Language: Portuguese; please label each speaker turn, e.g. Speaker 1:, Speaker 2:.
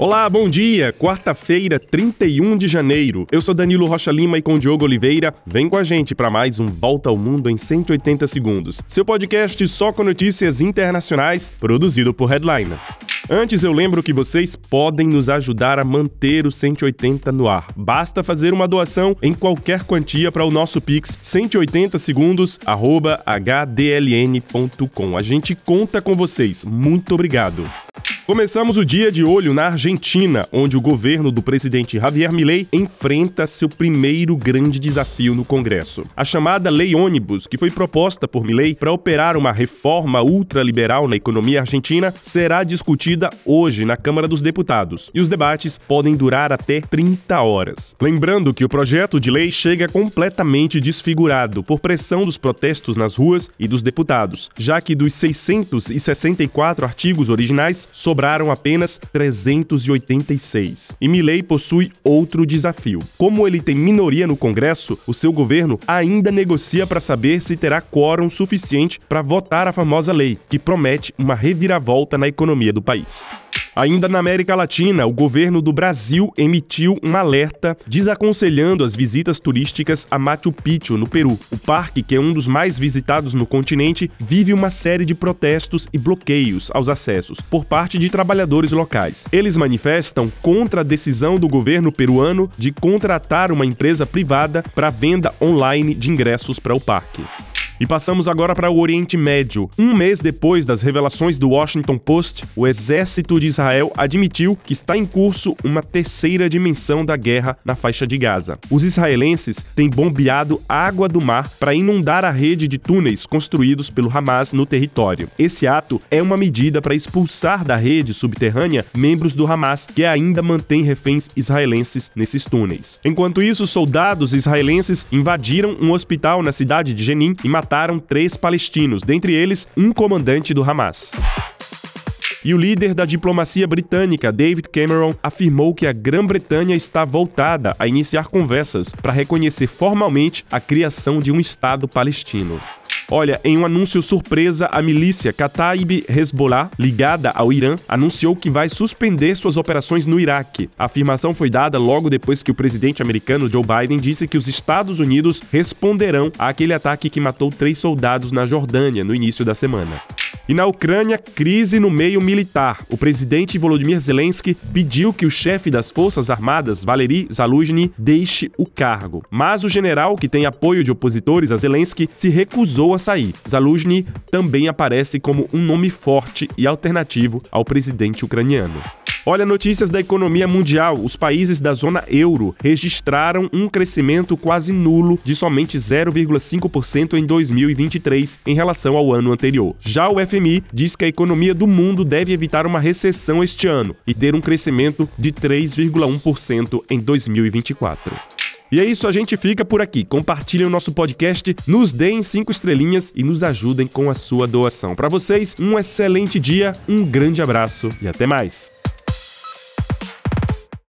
Speaker 1: Olá, bom dia! Quarta-feira, 31 de janeiro. Eu sou Danilo Rocha Lima e com Diogo Oliveira. Vem com a gente para mais um Volta ao Mundo em 180 segundos. Seu podcast só com notícias internacionais, produzido por Headliner. Antes eu lembro que vocês podem nos ajudar a manter o 180 no ar. Basta fazer uma doação em qualquer quantia para o nosso Pix 180 segundos hdln.com. A gente conta com vocês. Muito obrigado. Começamos o dia de olho na Argentina, onde o governo do presidente Javier Milei enfrenta seu primeiro grande desafio no Congresso. A chamada Lei Ônibus, que foi proposta por Milei para operar uma reforma ultraliberal na economia argentina, será discutida hoje na Câmara dos Deputados, e os debates podem durar até 30 horas. Lembrando que o projeto de lei chega completamente desfigurado por pressão dos protestos nas ruas e dos deputados, já que dos 664 artigos originais, sobraram apenas 386. E Milley possui outro desafio. Como ele tem minoria no Congresso, o seu governo ainda negocia para saber se terá quórum suficiente para votar a famosa lei, que promete uma reviravolta na economia do país. Ainda na América Latina, o governo do Brasil emitiu um alerta desaconselhando as visitas turísticas a Machu Picchu, no Peru. O parque, que é um dos mais visitados no continente, vive uma série de protestos e bloqueios aos acessos por parte de trabalhadores locais. Eles manifestam contra a decisão do governo peruano de contratar uma empresa privada para venda online de ingressos para o parque. E passamos agora para o Oriente Médio. Um mês depois das revelações do Washington Post, o exército de Israel admitiu que está em curso uma terceira dimensão da guerra na faixa de Gaza. Os israelenses têm bombeado água do mar para inundar a rede de túneis construídos pelo Hamas no território. Esse ato é uma medida para expulsar da rede subterrânea membros do Hamas que ainda mantém reféns israelenses nesses túneis. Enquanto isso, soldados israelenses invadiram um hospital na cidade de Jenin e mataram mataram três palestinos, dentre eles um comandante do Hamas. E o líder da diplomacia britânica, David Cameron, afirmou que a Grã-Bretanha está voltada a iniciar conversas para reconhecer formalmente a criação de um Estado palestino. Olha, em um anúncio surpresa, a milícia Kataib Hezbollah, ligada ao Irã, anunciou que vai suspender suas operações no Iraque. A afirmação foi dada logo depois que o presidente americano Joe Biden disse que os Estados Unidos responderão àquele ataque que matou três soldados na Jordânia no início da semana. E na Ucrânia, crise no meio militar. O presidente Volodymyr Zelensky pediu que o chefe das Forças Armadas, Valery Zaluzhny, deixe o cargo. Mas o general, que tem apoio de opositores a Zelensky, se recusou a sair. Zaluzhny também aparece como um nome forte e alternativo ao presidente ucraniano. Olha, notícias da economia mundial. Os países da zona euro registraram um crescimento quase nulo de somente 0,5% em 2023 em relação ao ano anterior. Já o FMI diz que a economia do mundo deve evitar uma recessão este ano e ter um crescimento de 3,1% em 2024. E é isso, a gente fica por aqui. Compartilhem o nosso podcast, nos deem cinco estrelinhas e nos ajudem com a sua doação. Para vocês, um excelente dia, um grande abraço e até mais.